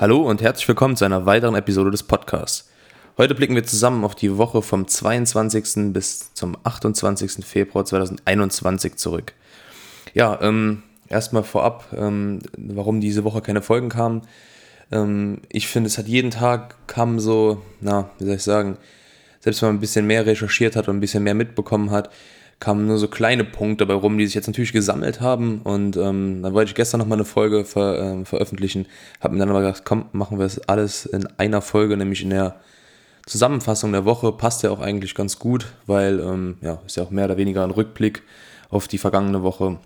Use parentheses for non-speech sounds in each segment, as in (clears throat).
Hallo und herzlich willkommen zu einer weiteren Episode des Podcasts. Heute blicken wir zusammen auf die Woche vom 22. bis zum 28. Februar 2021 zurück. Ja, ähm, erstmal vorab, ähm, warum diese Woche keine Folgen kamen. Ähm, ich finde, es hat jeden Tag kam so, na, wie soll ich sagen, selbst wenn man ein bisschen mehr recherchiert hat und ein bisschen mehr mitbekommen hat, kamen nur so kleine Punkte dabei rum, die sich jetzt natürlich gesammelt haben. Und ähm, dann wollte ich gestern nochmal eine Folge ver, äh, veröffentlichen. Habe mir dann aber gedacht, komm, machen wir es alles in einer Folge, nämlich in der Zusammenfassung der Woche. Passt ja auch eigentlich ganz gut, weil ähm, ja, ist ja auch mehr oder weniger ein Rückblick auf die vergangene Woche.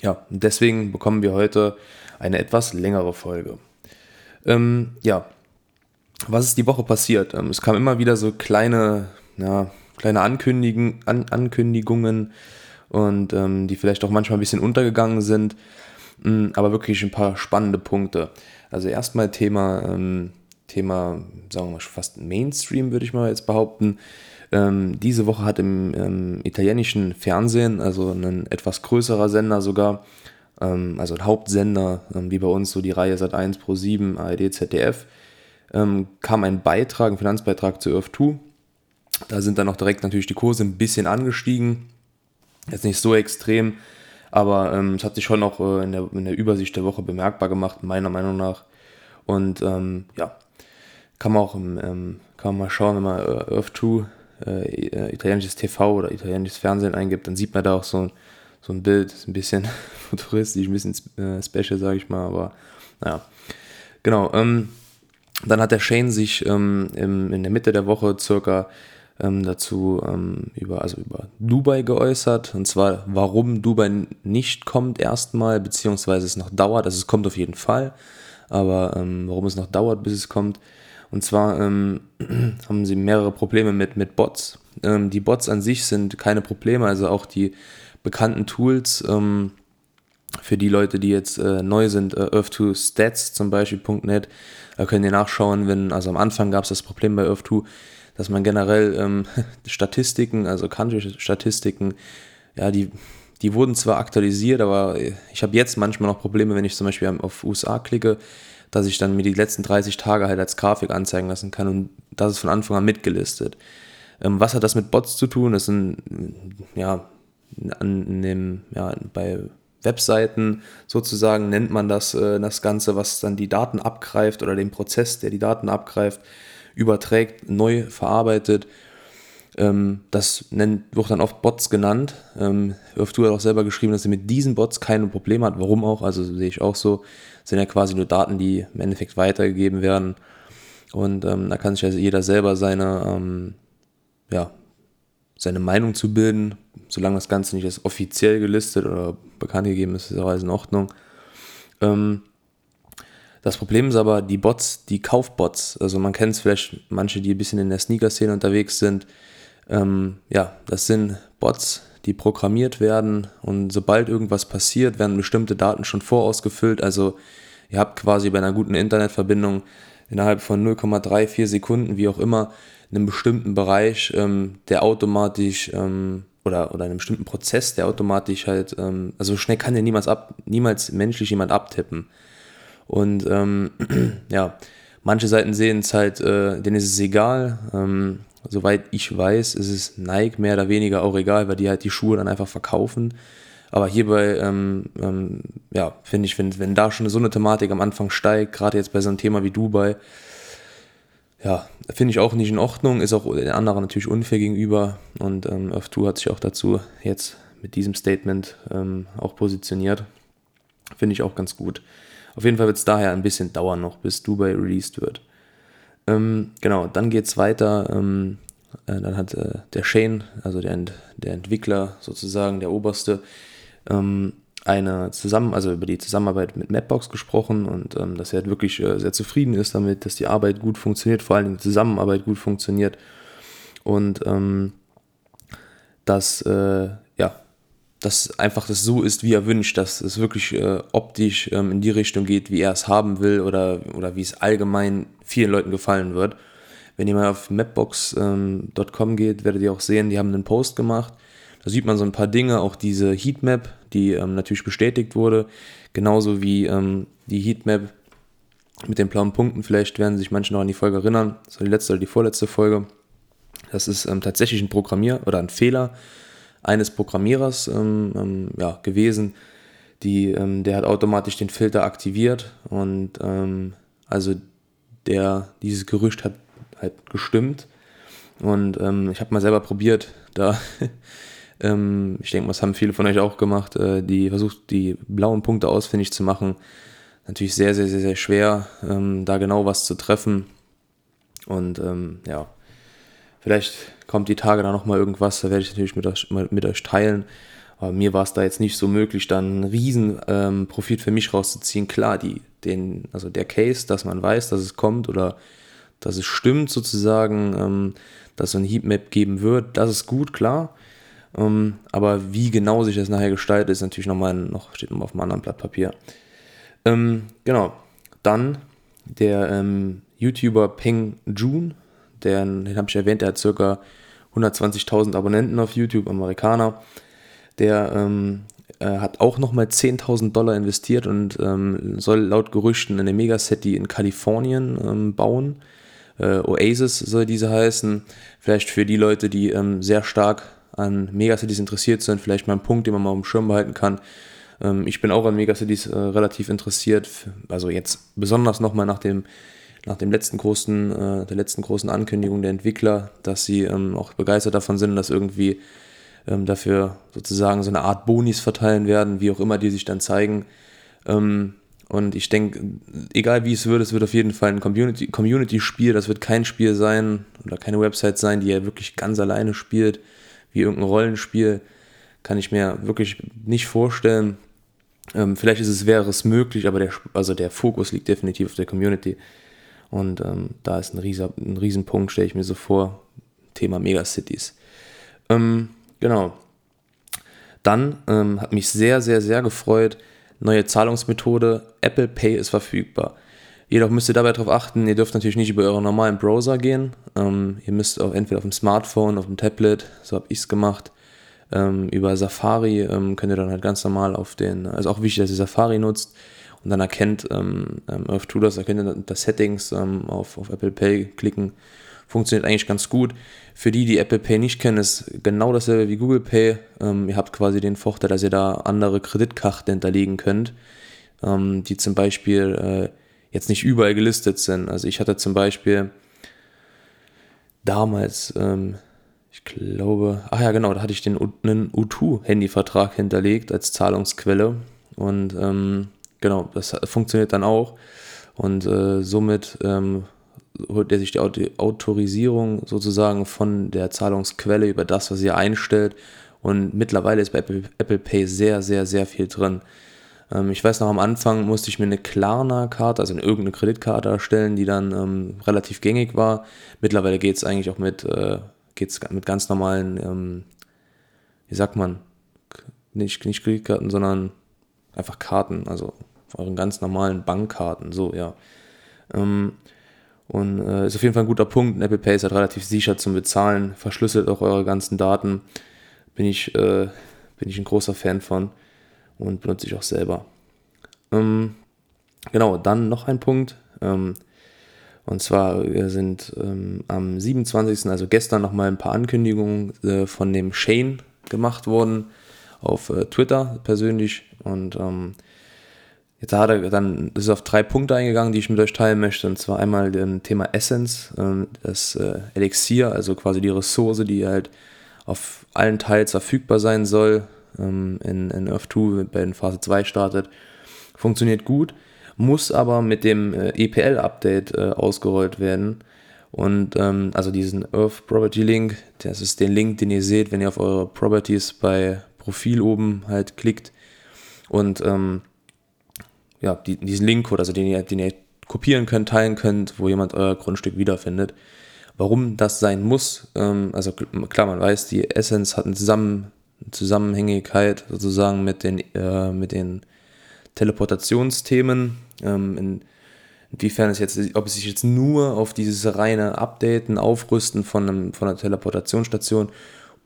Ja, und deswegen bekommen wir heute eine etwas längere Folge. Ähm, ja, was ist die Woche passiert? Ähm, es kamen immer wieder so kleine, ja, kleine Ankündigen, An Ankündigungen und ähm, die vielleicht auch manchmal ein bisschen untergegangen sind, mh, mm, aber wirklich ein paar spannende Punkte. Also erstmal Thema, ähm, Thema, sagen wir mal fast Mainstream, würde ich mal jetzt behaupten. Ähm, diese Woche hat im ähm, italienischen Fernsehen, also ein etwas größerer Sender sogar, ähm, also ein Hauptsender, ähm, wie bei uns so die Reihe Sat1 Pro 7, ARD, ZDF, kam ein Beitrag, ein Finanzbeitrag zu Earth 2 da sind dann auch direkt natürlich die Kurse ein bisschen angestiegen. Jetzt nicht so extrem, aber ähm, es hat sich schon auch äh, in, der, in der Übersicht der Woche bemerkbar gemacht, meiner Meinung nach. Und ähm, ja, kann man auch im, ähm, kann man mal schauen, wenn man äh, Earth 2 äh, italienisches TV oder italienisches Fernsehen eingibt, dann sieht man da auch so, so ein Bild, ist ein bisschen (laughs) futuristisch, ein bisschen äh, special, sage ich mal, aber naja. Genau, ähm, dann hat der Shane sich ähm, im, in der Mitte der Woche circa ähm, dazu ähm, über, also über Dubai geäußert. Und zwar, warum Dubai nicht kommt erstmal, beziehungsweise es noch dauert. Also es kommt auf jeden Fall, aber ähm, warum es noch dauert, bis es kommt. Und zwar ähm, (clears throat) haben sie mehrere Probleme mit, mit Bots. Ähm, die Bots an sich sind keine Probleme, also auch die bekannten Tools ähm, für die Leute, die jetzt äh, neu sind, äh, Earth2Stats zum Beispiel, .net, da können ihr nachschauen, wenn, also am Anfang gab es das Problem bei Earth2, dass man generell ähm, (laughs) Statistiken, also Country-Statistiken, ja, die, die wurden zwar aktualisiert, aber ich habe jetzt manchmal noch Probleme, wenn ich zum Beispiel auf USA klicke, dass ich dann mir die letzten 30 Tage halt als Grafik anzeigen lassen kann und das ist von Anfang an mitgelistet. Ähm, was hat das mit Bots zu tun? Das sind, ja, an dem, ja, bei Webseiten sozusagen nennt man das, äh, das Ganze, was dann die Daten abgreift oder den Prozess, der die Daten abgreift überträgt, neu verarbeitet. Ähm, das nennt, wird dann oft Bots genannt. Ähm, Öftu hat auch selber geschrieben, dass sie mit diesen Bots keine Probleme hat. Warum auch? Also sehe ich auch so. Das sind ja quasi nur Daten, die im Endeffekt weitergegeben werden. Und ähm, da kann sich also jeder selber seine, ähm, ja, seine Meinung zu bilden. Solange das Ganze nicht als offiziell gelistet oder bekannt gegeben ist, ist auch alles in Ordnung. Ähm, das Problem ist aber, die Bots, die Kaufbots, also man kennt es vielleicht manche, die ein bisschen in der Sneaker-Szene unterwegs sind. Ähm, ja, das sind Bots, die programmiert werden und sobald irgendwas passiert, werden bestimmte Daten schon vorausgefüllt. Also ihr habt quasi bei einer guten Internetverbindung innerhalb von 0,34 Sekunden, wie auch immer, einen bestimmten Bereich, ähm, der automatisch ähm, oder, oder einen bestimmten Prozess, der automatisch halt, ähm, also schnell kann ja niemals ab, niemals menschlich jemand abtippen. Und ähm, (clears throat) ja, manche Seiten sehen es halt, äh, denen ist es egal. Ähm, soweit ich weiß, ist es Nike mehr oder weniger auch egal, weil die halt die Schuhe dann einfach verkaufen. Aber hierbei, ähm, ähm, ja, finde ich, wenn, wenn da schon so eine Thematik am Anfang steigt, gerade jetzt bei so einem Thema wie Dubai, ja, finde ich auch nicht in Ordnung, ist auch den anderen natürlich unfair gegenüber. Und ähm, F2 hat sich auch dazu jetzt mit diesem Statement ähm, auch positioniert. Finde ich auch ganz gut. Auf jeden Fall wird es daher ein bisschen dauern noch, bis Dubai released wird. Ähm, genau, dann geht es weiter. Ähm, äh, dann hat äh, der Shane, also der, der Entwickler sozusagen, der Oberste, ähm, eine zusammen, also über die Zusammenarbeit mit Mapbox gesprochen und ähm, dass er halt wirklich äh, sehr zufrieden ist damit, dass die Arbeit gut funktioniert, vor allem die Zusammenarbeit gut funktioniert und ähm, dass äh, dass einfach das so ist, wie er wünscht, dass es wirklich äh, optisch ähm, in die Richtung geht, wie er es haben will oder, oder wie es allgemein vielen Leuten gefallen wird. Wenn ihr mal auf mapbox.com ähm, geht, werdet ihr auch sehen, die haben einen Post gemacht. Da sieht man so ein paar Dinge, auch diese Heatmap, die ähm, natürlich bestätigt wurde, genauso wie ähm, die Heatmap mit den blauen Punkten. Vielleicht werden sich manche noch an die Folge erinnern. War die letzte oder die vorletzte Folge. Das ist ähm, tatsächlich ein Programmier oder ein Fehler eines Programmierers ähm, ähm, ja, gewesen. Die, ähm, der hat automatisch den Filter aktiviert und ähm, also der, dieses Gerücht hat halt gestimmt. Und ähm, ich habe mal selber probiert, da, (laughs) ich denke, das haben viele von euch auch gemacht, äh, die versucht, die blauen Punkte ausfindig zu machen. Natürlich sehr, sehr, sehr, sehr schwer, da genau was zu treffen. Und ja, vielleicht kommt die Tage da nochmal irgendwas, da werde ich natürlich mit euch, mit euch teilen. Aber mir war es da jetzt nicht so möglich, dann einen riesen ähm, Profit für mich rauszuziehen. Klar, die, den, also der Case, dass man weiß, dass es kommt oder dass es stimmt sozusagen, ähm, dass es so ein Heatmap geben wird, das ist gut, klar. Ähm, aber wie genau sich das nachher gestaltet, ist natürlich nochmal noch, steht nochmal auf einem anderen Blatt Papier. Ähm, genau. Dann der ähm, YouTuber Peng Jun, der, den habe ich erwähnt, der hat circa 120.000 Abonnenten auf YouTube, Amerikaner. Der ähm, äh, hat auch nochmal 10.000 Dollar investiert und ähm, soll laut Gerüchten eine Megacity in Kalifornien ähm, bauen. Äh, Oasis soll diese heißen. Vielleicht für die Leute, die ähm, sehr stark an Megacities interessiert sind, vielleicht mal ein Punkt, den man mal auf dem Schirm behalten kann. Ähm, ich bin auch an Megacities äh, relativ interessiert. Also jetzt besonders nochmal nach dem nach dem letzten großen, äh, der letzten großen Ankündigung der Entwickler, dass sie ähm, auch begeistert davon sind, dass irgendwie ähm, dafür sozusagen so eine Art Bonis verteilen werden, wie auch immer die sich dann zeigen. Ähm, und ich denke, egal wie es wird, es wird auf jeden Fall ein Community-Spiel. Community das wird kein Spiel sein oder keine Website sein, die er wirklich ganz alleine spielt, wie irgendein Rollenspiel. Kann ich mir wirklich nicht vorstellen. Ähm, vielleicht ist es, wäre es möglich, aber der, also der Fokus liegt definitiv auf der Community. Und ähm, da ist ein, riesen, ein Riesenpunkt, stelle ich mir so vor. Thema Megacities. Ähm, genau. Dann ähm, hat mich sehr, sehr, sehr gefreut, Neue Zahlungsmethode, Apple Pay ist verfügbar. Jedoch müsst ihr dabei darauf achten, ihr dürft natürlich nicht über euren normalen Browser gehen. Ähm, ihr müsst auch entweder auf dem Smartphone, auf dem Tablet, so habe ich es gemacht. Ähm, über Safari ähm, könnt ihr dann halt ganz normal auf den, also auch wichtig, dass ihr Safari nutzt und dann erkennt ähm, ähm, Earth Tudors, da könnt ihr das Settings ähm, auf, auf Apple Pay klicken funktioniert eigentlich ganz gut. Für die, die Apple Pay nicht kennen, ist genau dasselbe wie Google Pay. Ähm, ihr habt quasi den Vorteil, dass ihr da andere Kreditkarten hinterlegen könnt, ähm, die zum Beispiel äh, jetzt nicht überall gelistet sind. Also ich hatte zum Beispiel damals, ähm, ich glaube, ach ja genau, da hatte ich den einen U2-Handyvertrag hinterlegt als Zahlungsquelle und ähm, genau, das funktioniert dann auch und äh, somit ähm, holt er sich die Autorisierung sozusagen von der Zahlungsquelle über das, was ihr einstellt. Und mittlerweile ist bei Apple, Apple Pay sehr, sehr, sehr viel drin. Ähm, ich weiß noch, am Anfang musste ich mir eine Klarna-Karte, also eine irgendeine Kreditkarte erstellen, die dann ähm, relativ gängig war. Mittlerweile geht es eigentlich auch mit, äh, geht's mit ganz normalen, ähm, wie sagt man, nicht, nicht Kreditkarten, sondern einfach Karten, also euren ganz normalen Bankkarten, so, ja. Ähm, und äh, ist auf jeden Fall ein guter Punkt. Apple Pay ist halt relativ sicher zum Bezahlen, verschlüsselt auch eure ganzen Daten. Bin ich, äh, bin ich ein großer Fan von und benutze ich auch selber. Ähm, genau, dann noch ein Punkt. Ähm, und zwar wir sind ähm, am 27., also gestern nochmal ein paar Ankündigungen äh, von dem Shane gemacht worden auf äh, Twitter persönlich. Und ähm, Jetzt hat er dann ist auf drei Punkte eingegangen, die ich mit euch teilen möchte. Und zwar einmal das Thema Essence, ähm, das äh, Elixier, also quasi die Ressource, die halt auf allen Teils verfügbar sein soll, ähm, in, in Earth 2 bei den Phase 2 startet. Funktioniert gut, muss aber mit dem äh, EPL-Update äh, ausgerollt werden. Und ähm, also diesen Earth Property Link, das ist den Link, den ihr seht, wenn ihr auf eure Properties bei Profil oben halt klickt. Und ähm, ja, die, diesen Link oder also den ihr, den ihr kopieren könnt, teilen könnt, wo jemand euer Grundstück wiederfindet. Warum das sein muss, ähm, also klar, man weiß, die Essence hat eine Zusammen Zusammenhängigkeit sozusagen mit den, äh, mit den Teleportationsthemen. Ähm, in, inwiefern es jetzt, ob es sich jetzt nur auf dieses reine Updaten, Aufrüsten von, einem, von einer Teleportationsstation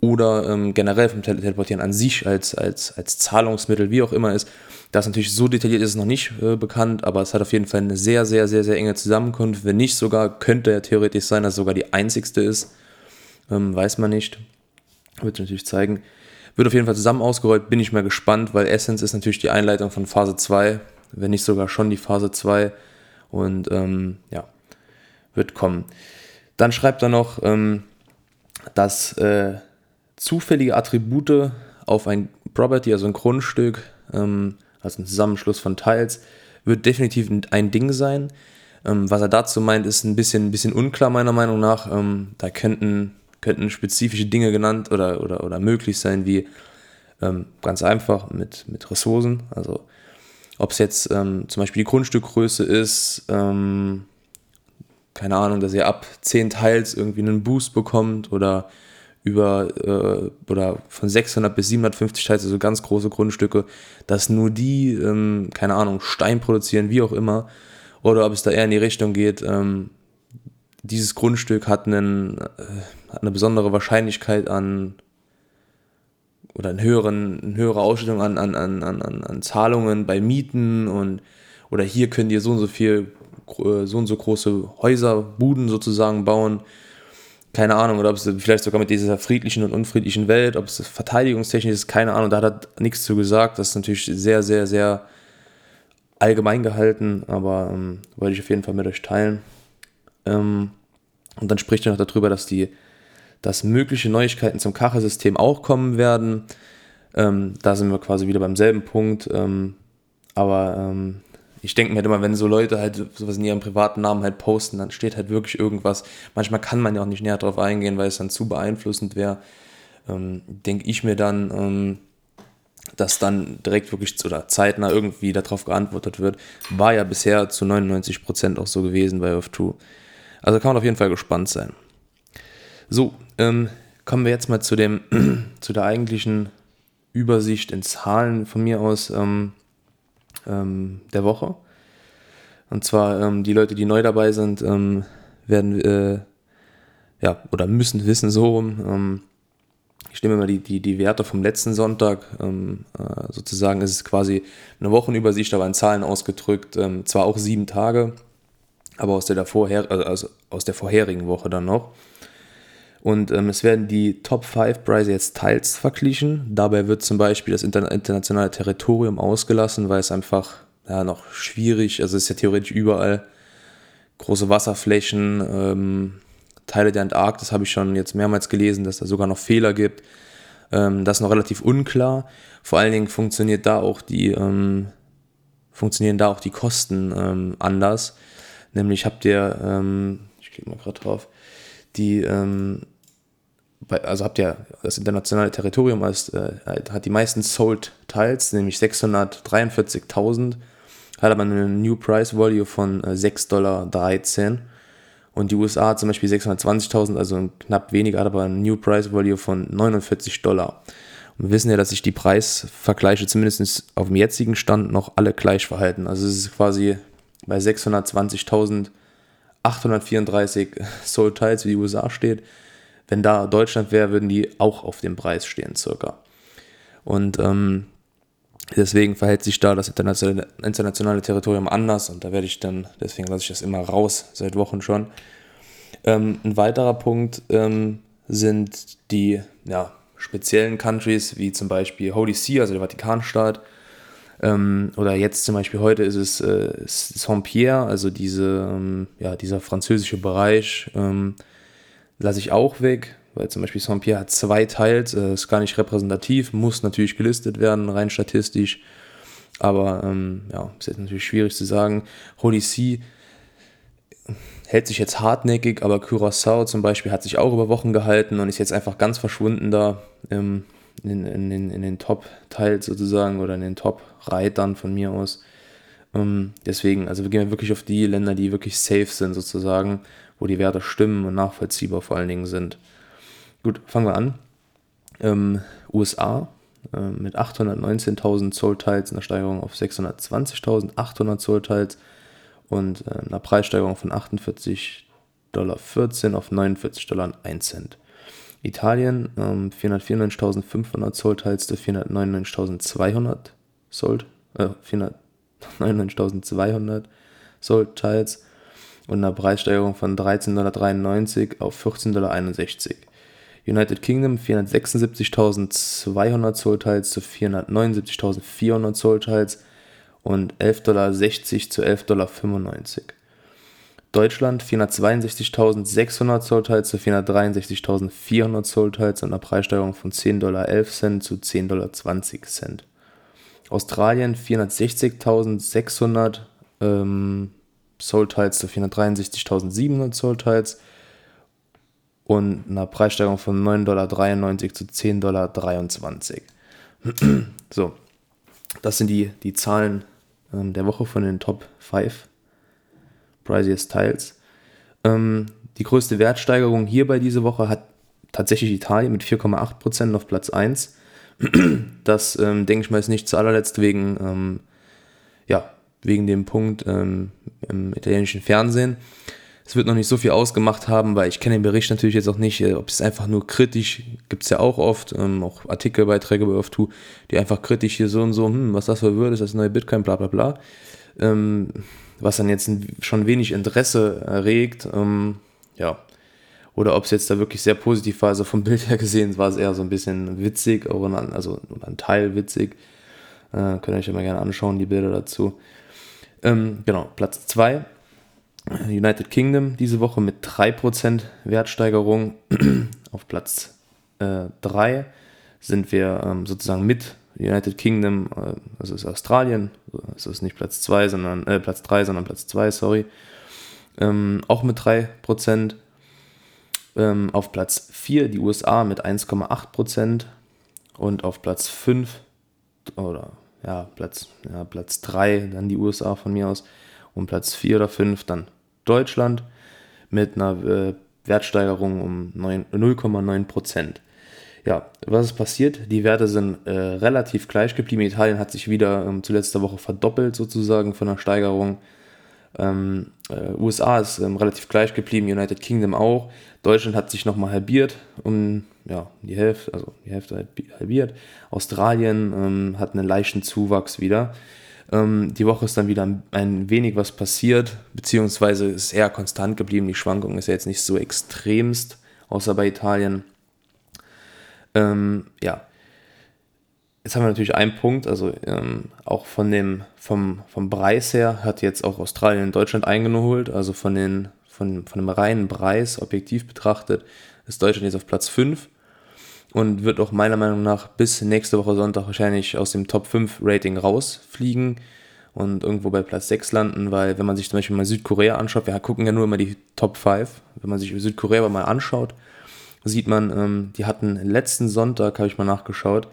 oder ähm, generell vom Teleportieren an sich als, als, als Zahlungsmittel, wie auch immer ist. Das natürlich so detailliert ist es noch nicht äh, bekannt, aber es hat auf jeden Fall eine sehr, sehr, sehr, sehr enge Zusammenkunft. Wenn nicht sogar, könnte ja theoretisch sein, dass es sogar die einzigste ist. Ähm, weiß man nicht. Wird natürlich zeigen. Wird auf jeden Fall zusammen ausgerollt, bin ich mal gespannt, weil Essence ist natürlich die Einleitung von Phase 2, wenn nicht sogar schon die Phase 2. Und ähm, ja, wird kommen. Dann schreibt er noch, ähm, dass äh, zufällige Attribute auf ein Property, also ein Grundstück, ähm, also ein Zusammenschluss von Teils, wird definitiv ein Ding sein. Ähm, was er dazu meint, ist ein bisschen, ein bisschen unklar meiner Meinung nach. Ähm, da könnten, könnten spezifische Dinge genannt oder, oder, oder möglich sein, wie ähm, ganz einfach mit, mit Ressourcen. Also ob es jetzt ähm, zum Beispiel die Grundstückgröße ist, ähm, keine Ahnung, dass ihr ab 10 Teils irgendwie einen Boost bekommt oder über äh, oder von 600 bis 750 Teils, also ganz große Grundstücke, dass nur die, ähm, keine Ahnung, Stein produzieren, wie auch immer, oder ob es da eher in die Richtung geht, ähm, dieses Grundstück hat, einen, äh, hat eine besondere Wahrscheinlichkeit an oder eine, höheren, eine höhere Ausstellung an, an, an, an, an Zahlungen bei Mieten und oder hier könnt ihr so und so viel, äh, so und so große Häuser, Buden sozusagen bauen keine Ahnung, oder ob es vielleicht sogar mit dieser friedlichen und unfriedlichen Welt, ob es verteidigungstechnisch ist, keine Ahnung, da hat er nichts zu gesagt. Das ist natürlich sehr, sehr, sehr allgemein gehalten, aber ähm, wollte ich auf jeden Fall mit euch teilen. Ähm, und dann spricht er noch darüber, dass die, dass mögliche Neuigkeiten zum Kachelsystem auch kommen werden. Ähm, da sind wir quasi wieder beim selben Punkt. Ähm, aber ähm, ich denke mir halt immer, wenn so Leute halt sowas in ihrem privaten Namen halt posten, dann steht halt wirklich irgendwas. Manchmal kann man ja auch nicht näher drauf eingehen, weil es dann zu beeinflussend wäre. Ähm, denke ich mir dann, ähm, dass dann direkt wirklich oder zeitnah irgendwie darauf geantwortet wird. War ja bisher zu 99% auch so gewesen bei Earth2. Also kann man auf jeden Fall gespannt sein. So, ähm, kommen wir jetzt mal zu dem, (clears throat) zu der eigentlichen Übersicht in Zahlen von mir aus. Ähm, ähm, der Woche. Und zwar ähm, die Leute, die neu dabei sind, ähm, werden äh, ja oder müssen wissen so ähm, ich nehme mal die, die, die Werte vom letzten Sonntag, ähm, äh, sozusagen ist es quasi eine Wochenübersicht, aber in Zahlen ausgedrückt, ähm, zwar auch sieben Tage, aber aus der, vorher, also aus der vorherigen Woche dann noch. Und ähm, es werden die Top 5 Preise jetzt teils verglichen. Dabei wird zum Beispiel das internationale Territorium ausgelassen, weil es einfach ja, noch schwierig, also es ist ja theoretisch überall große Wasserflächen, ähm, Teile der Antarktis habe ich schon jetzt mehrmals gelesen, dass da sogar noch Fehler gibt. Ähm, das ist noch relativ unklar. Vor allen Dingen funktioniert da auch die, ähm, funktionieren da auch die Kosten ähm, anders. Nämlich habt ihr, ähm, ich klicke mal gerade drauf, die ähm, also habt ihr das internationale Territorium als, äh, hat die meisten Sold Tiles, nämlich 643.000, hat aber eine New Price Value von äh, 6,13 Dollar. Und die USA hat zum Beispiel 620.000, also knapp weniger, hat aber eine New Price Value von 49 Dollar. Und wir wissen ja, dass sich die Preisvergleiche zumindest auf dem jetzigen Stand noch alle gleich verhalten. Also es ist quasi bei 620.834 (laughs) Sold Tiles, wie die USA steht, wenn da Deutschland wäre, würden die auch auf dem Preis stehen, circa. Und ähm, deswegen verhält sich da das internationale, internationale Territorium anders und da werde ich dann, deswegen lasse ich das immer raus, seit Wochen schon. Ähm, ein weiterer Punkt ähm, sind die ja, speziellen Countries, wie zum Beispiel Holy See, also der Vatikanstaat. Ähm, oder jetzt zum Beispiel heute ist es äh, Saint-Pierre, also diese, ähm, ja, dieser französische Bereich. Ähm, lasse ich auch weg, weil zum Beispiel Saint-Pierre hat zwei Teils, äh, ist gar nicht repräsentativ, muss natürlich gelistet werden, rein statistisch. Aber ähm, ja, ist jetzt natürlich schwierig zu sagen. Holy See hält sich jetzt hartnäckig, aber Curaçao zum Beispiel hat sich auch über Wochen gehalten und ist jetzt einfach ganz verschwunden da ähm, in, in, in, in, den Top-Teils sozusagen oder in den Top-Reitern von mir aus. Ähm, deswegen, also wir gehen wirklich auf die Länder, die wirklich safe sind sozusagen wo die Werte stimmen und nachvollziehbar vor allen Dingen sind. Gut, fangen wir an. Ähm, USA äh, mit 819.000 Zollteils, einer Steigerung auf 620.800 Zollteils und äh, einer Preissteigerung von 48,14 Dollar auf 49,01 Dollar. Italien ähm, 494.500 Sold teils zu 499.200 Sold, äh, 499.200 Sold teils und einer Preissteigerung von 13,93 Dollar auf 14,61 Dollar. United Kingdom 476.200 Zollteils zu 479.400 Zollteils und 11,60 Dollar zu 11,95 Dollar. Deutschland 462.600 Zollteils zu 463.400 Zollteils und einer Preissteigerung von 10,11 Dollar zu 10,20 Dollar. Australien 460.600 ähm, Zollteils zu 463.700 Zollteils und einer Preissteigerung von 9,93 Dollar zu 10,23 Dollar. (clears throat) so, das sind die, die Zahlen ähm, der Woche von den Top 5 Priciest Tiles. Ähm, die größte Wertsteigerung hierbei diese Woche hat tatsächlich Italien mit 4,8% auf Platz 1. (clears throat) Das ähm, denke ich mal ist nicht zu allerletzt wegen, ähm, ja, wegen dem Punkt ähm, im italienischen Fernsehen es wird noch nicht so viel ausgemacht haben, weil ich kenne den Bericht natürlich jetzt auch nicht, äh, ob es einfach nur kritisch, gibt es ja auch oft, ähm, auch Artikelbeiträge bei OFTU, die einfach kritisch hier so und so, hm, was das für würde, ist das neue Bitcoin, bla bla bla. Ähm, was dann jetzt schon wenig Interesse erregt, ähm, ja. Oder ob es jetzt da wirklich sehr positiv war, also vom (laughs) Bild her gesehen war es eher so ein bisschen witzig, also ein Teil witzig. Äh, könnt ihr euch ja mal gerne anschauen, die Bilder dazu. Ähm, genau, Platz 2 United Kingdom diese Woche mit 3% Wertsteigerung. (clears throat) Auf Platz 3 äh, sind wir ähm, sozusagen mit United Kingdom, äh, das ist Australien, das ist nicht Platz 2, sondern äh, Platz 3, sondern Platz 2, sorry. Ähm, auch mit 3%. Ähm, auf Platz 4 die USA mit 1,8% und auf Platz 5 oder ja, Platz, ja, Platz 3 dann die USA von mir aus und Platz 4 oder 5 dann Deutschland mit einer äh, Wertsteigerung um 0,9 Prozent. Ja, was ist passiert? Die Werte sind äh, relativ gleich geblieben. Italien hat sich wieder ähm, zu letzter Woche verdoppelt sozusagen von der Steigerung. Ähm, äh, USA ist ähm, relativ gleich geblieben, United Kingdom auch. Deutschland hat sich nochmal halbiert, um ja, die Hälfte, also die Hälfte halbiert. Australien ähm, hat einen leichten Zuwachs wieder. Ähm, die Woche ist dann wieder ein wenig was passiert, beziehungsweise ist eher konstant geblieben. Die Schwankung ist ja jetzt nicht so extremst, außer bei Italien. Ähm, ja, jetzt haben wir natürlich einen Punkt, also ähm, auch von dem, vom, vom Preis her hat jetzt auch Australien und Deutschland eingeholt, also von, den, von, von dem reinen Preis objektiv betrachtet ist Deutschland jetzt auf Platz 5 und wird auch meiner Meinung nach bis nächste Woche Sonntag wahrscheinlich aus dem Top 5 Rating rausfliegen und irgendwo bei Platz 6 landen, weil wenn man sich zum Beispiel mal Südkorea anschaut, wir gucken ja nur immer die Top 5, wenn man sich Südkorea mal anschaut, sieht man, ähm, die hatten letzten Sonntag, habe ich mal nachgeschaut,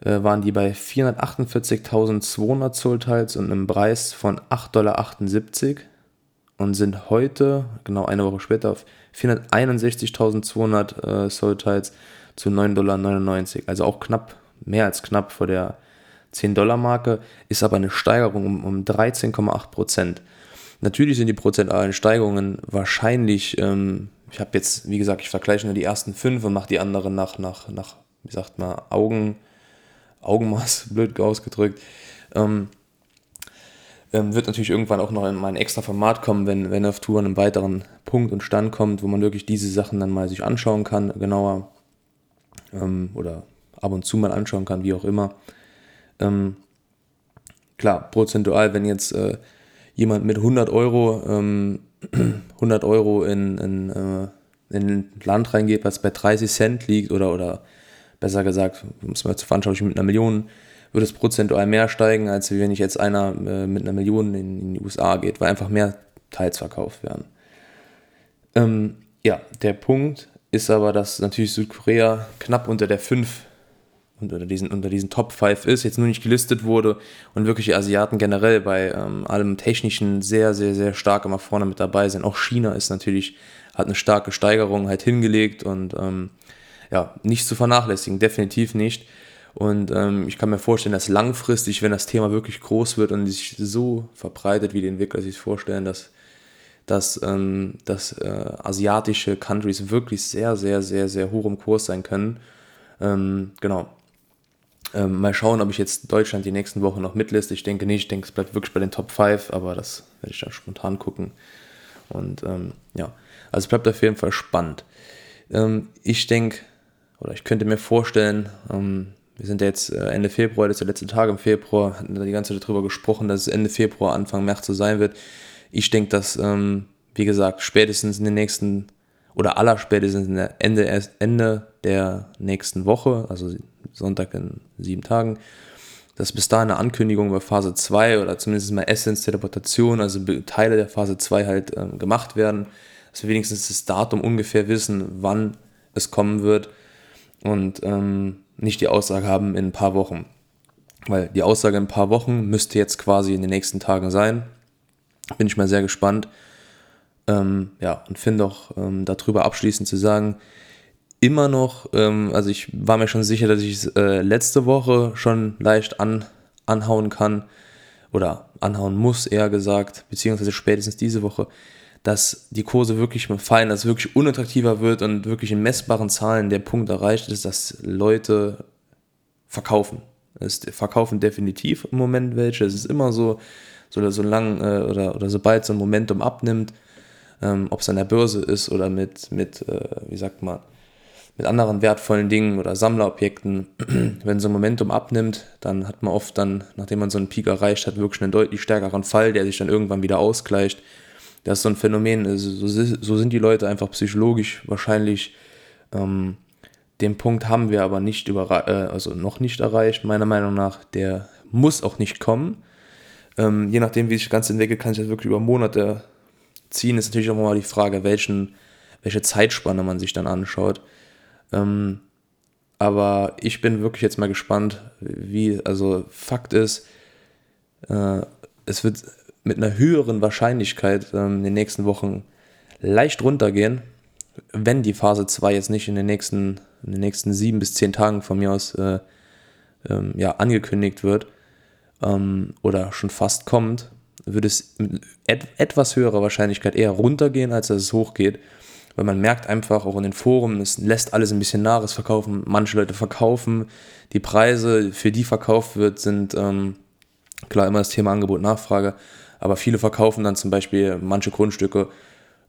waren die bei 448.200 Zollteils und einem Preis von 8,78 Dollar und sind heute, genau eine Woche später, auf 461.200 äh, Zollteils zu 9,99 Dollar. Also auch knapp, mehr als knapp vor der 10-Dollar-Marke, ist aber eine Steigerung um, um 13,8 Prozent. Natürlich sind die prozentualen Steigerungen wahrscheinlich, ähm, ich habe jetzt, wie gesagt, ich vergleiche nur die ersten fünf und mache die anderen nach, nach, nach, wie sagt man, Augen, Augenmaß, (laughs) blöd ausgedrückt. Ähm, ähm, wird natürlich irgendwann auch noch in mein extra Format kommen, wenn, wenn auf Tour an einem weiteren Punkt und Stand kommt, wo man wirklich diese Sachen dann mal sich anschauen kann, genauer ähm, oder ab und zu mal anschauen kann, wie auch immer. Ähm, klar, prozentual, wenn jetzt äh, jemand mit 100 Euro, ähm, (clears throat) 100 Euro in, in, äh, in ein Land reingeht, was bei 30 Cent liegt oder, oder besser gesagt, um es mal zu veranschaulichen, mit einer Million, würde es prozentual mehr steigen, als wenn ich jetzt einer äh, mit einer Million in, in, die USA geht, weil einfach mehr Teils verkauft werden. Ähm, ja, der Punkt ist aber, dass natürlich Südkorea knapp unter der 5 unter diesen, unter diesen Top 5 ist, jetzt nur nicht gelistet wurde und wirklich die Asiaten generell bei ähm, allem Technischen sehr, sehr, sehr stark immer vorne mit dabei sind. Auch China ist natürlich, hat eine starke Steigerung halt hingelegt und ähm, ja, nicht zu vernachlässigen, definitiv nicht. Und ähm, ich kann mir vorstellen, dass langfristig, wenn das Thema wirklich groß wird und sich so verbreitet, wie die Entwickler sich vorstellen, dass dass, ähm, dass äh, asiatische Countries wirklich sehr, sehr, sehr, sehr hoch im Kurs sein können. Ähm, genau. Ähm, mal schauen, ob ich jetzt Deutschland die nächsten Wochen noch mitliste. Ich denke nicht, ich denke, es bleibt wirklich bei den Top 5, aber das werde ich dann spontan gucken. Und ähm, ja, also es bleibt auf jeden Fall spannend. Ähm, ich denke, oder ich könnte mir vorstellen, ähm, wir sind ja jetzt äh, Ende Februar, das ist der letzte Tag im Februar, hatten da die ganze Zeit darüber gesprochen, dass es Ende Februar, Anfang März so sein wird. Ich denke, dass, ähm, wie gesagt, spätestens in den nächsten oder aller spätestens Ende, Ende der nächsten Woche, also Sonntag in sieben Tagen, dass bis dahin eine Ankündigung über Phase 2 oder zumindest mal Essence Teleportation, also Teile der Phase 2 halt ähm, gemacht werden, dass wir wenigstens das Datum ungefähr wissen, wann es kommen wird und ähm, nicht die Aussage haben in ein paar Wochen. Weil die Aussage in ein paar Wochen müsste jetzt quasi in den nächsten Tagen sein. Bin ich mal sehr gespannt. Ähm, ja, und finde auch ähm, darüber abschließend zu sagen, immer noch, ähm, also ich war mir schon sicher, dass ich es äh, letzte Woche schon leicht an, anhauen kann oder anhauen muss, eher gesagt, beziehungsweise spätestens diese Woche, dass die Kurse wirklich mal fallen, dass es wirklich unattraktiver wird und wirklich in messbaren Zahlen der Punkt erreicht ist, dass Leute verkaufen. Es verkaufen definitiv im Moment welche. Es ist immer so, so, so lang äh, oder, oder sobald so ein Momentum abnimmt, ähm, ob es an der Börse ist oder mit, mit äh, wie sagt man, mit anderen wertvollen Dingen oder Sammlerobjekten, (clears throat) wenn so ein Momentum abnimmt, dann hat man oft dann, nachdem man so einen Peak erreicht hat, wirklich einen deutlich stärkeren Fall, der sich dann irgendwann wieder ausgleicht. Das ist so ein Phänomen, also so, sind die Leute einfach psychologisch wahrscheinlich. Ähm, den Punkt haben wir aber nicht über, äh, also noch nicht erreicht, meiner Meinung nach. Der muss auch nicht kommen. Ähm, je nachdem, wie sich das Ganze entwickelt, kann sich das wirklich über Monate ziehen. Ist natürlich auch mal die Frage, welchen, welche Zeitspanne man sich dann anschaut. Ähm, aber ich bin wirklich jetzt mal gespannt, wie, also Fakt ist, äh, es wird mit einer höheren Wahrscheinlichkeit ähm, in den nächsten Wochen leicht runtergehen, wenn die Phase 2 jetzt nicht in den nächsten, in den nächsten sieben bis zehn Tagen von mir aus äh, ähm, ja, angekündigt wird ähm, oder schon fast kommt, würde es mit et etwas höherer Wahrscheinlichkeit eher runtergehen, als dass es hochgeht. Weil man merkt einfach auch in den Foren, es lässt alles ein bisschen nach, es verkaufen, manche Leute verkaufen, die Preise, für die verkauft wird, sind ähm, klar immer das Thema Angebot, Nachfrage, aber viele verkaufen dann zum Beispiel manche Grundstücke,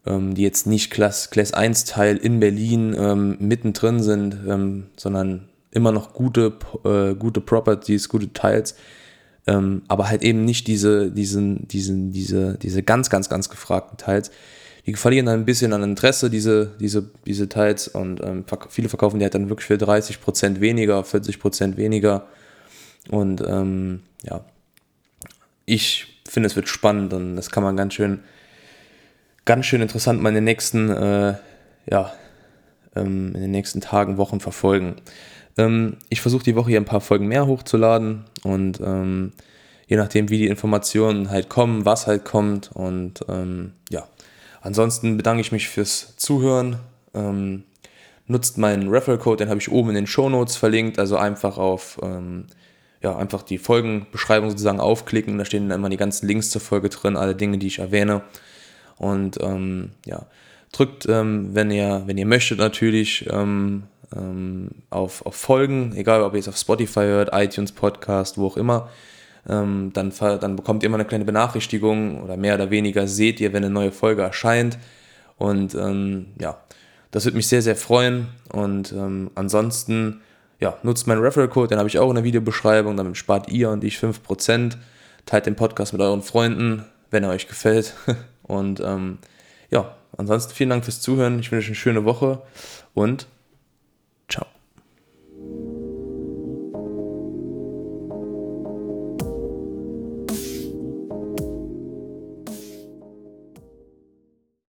ähm, die jetzt nicht Class, Class 1 Teil in Berlin ähm, mittendrin sind, ähm, sondern immer noch gute, äh, gute Properties, gute Teils, ähm, aber halt eben nicht diese, diesen, diesen, diese, diese ganz, ganz, ganz gefragten Teils, die verlieren dann ein bisschen an Interesse, diese, diese, diese Teils. Und ähm, viele verkaufen die halt dann wirklich für 30% weniger, 40% weniger. Und ähm, ja, ich finde, es wird spannend und das kann man ganz schön, ganz schön interessant mal in den nächsten, äh, ja, ähm, in den nächsten Tagen, Wochen verfolgen. Ähm, ich versuche die Woche hier ein paar Folgen mehr hochzuladen und ähm, je nachdem, wie die Informationen halt kommen, was halt kommt und ähm, ja, Ansonsten bedanke ich mich fürs Zuhören. Ähm, nutzt meinen Referral-Code, den habe ich oben in den Show Notes verlinkt. Also einfach auf ähm, ja, einfach die Folgenbeschreibung sozusagen aufklicken. Da stehen dann immer die ganzen Links zur Folge drin, alle Dinge, die ich erwähne. Und ähm, ja, drückt, ähm, wenn ihr, wenn ihr möchtet, natürlich ähm, ähm, auf, auf Folgen, egal ob ihr es auf Spotify hört, iTunes Podcast, wo auch immer ähm, dann, dann bekommt ihr immer eine kleine Benachrichtigung oder mehr oder weniger seht ihr, wenn eine neue Folge erscheint. Und ähm, ja, das würde mich sehr, sehr freuen. Und ähm, ansonsten, ja, nutzt meinen Referral-Code, den habe ich auch in der Videobeschreibung. Damit spart ihr und ich 5%. Teilt den Podcast mit euren Freunden, wenn er euch gefällt. (laughs) Und ähm, ja, ansonsten vielen Dank fürs Zuhören. Ich wünsche euch eine schöne Woche und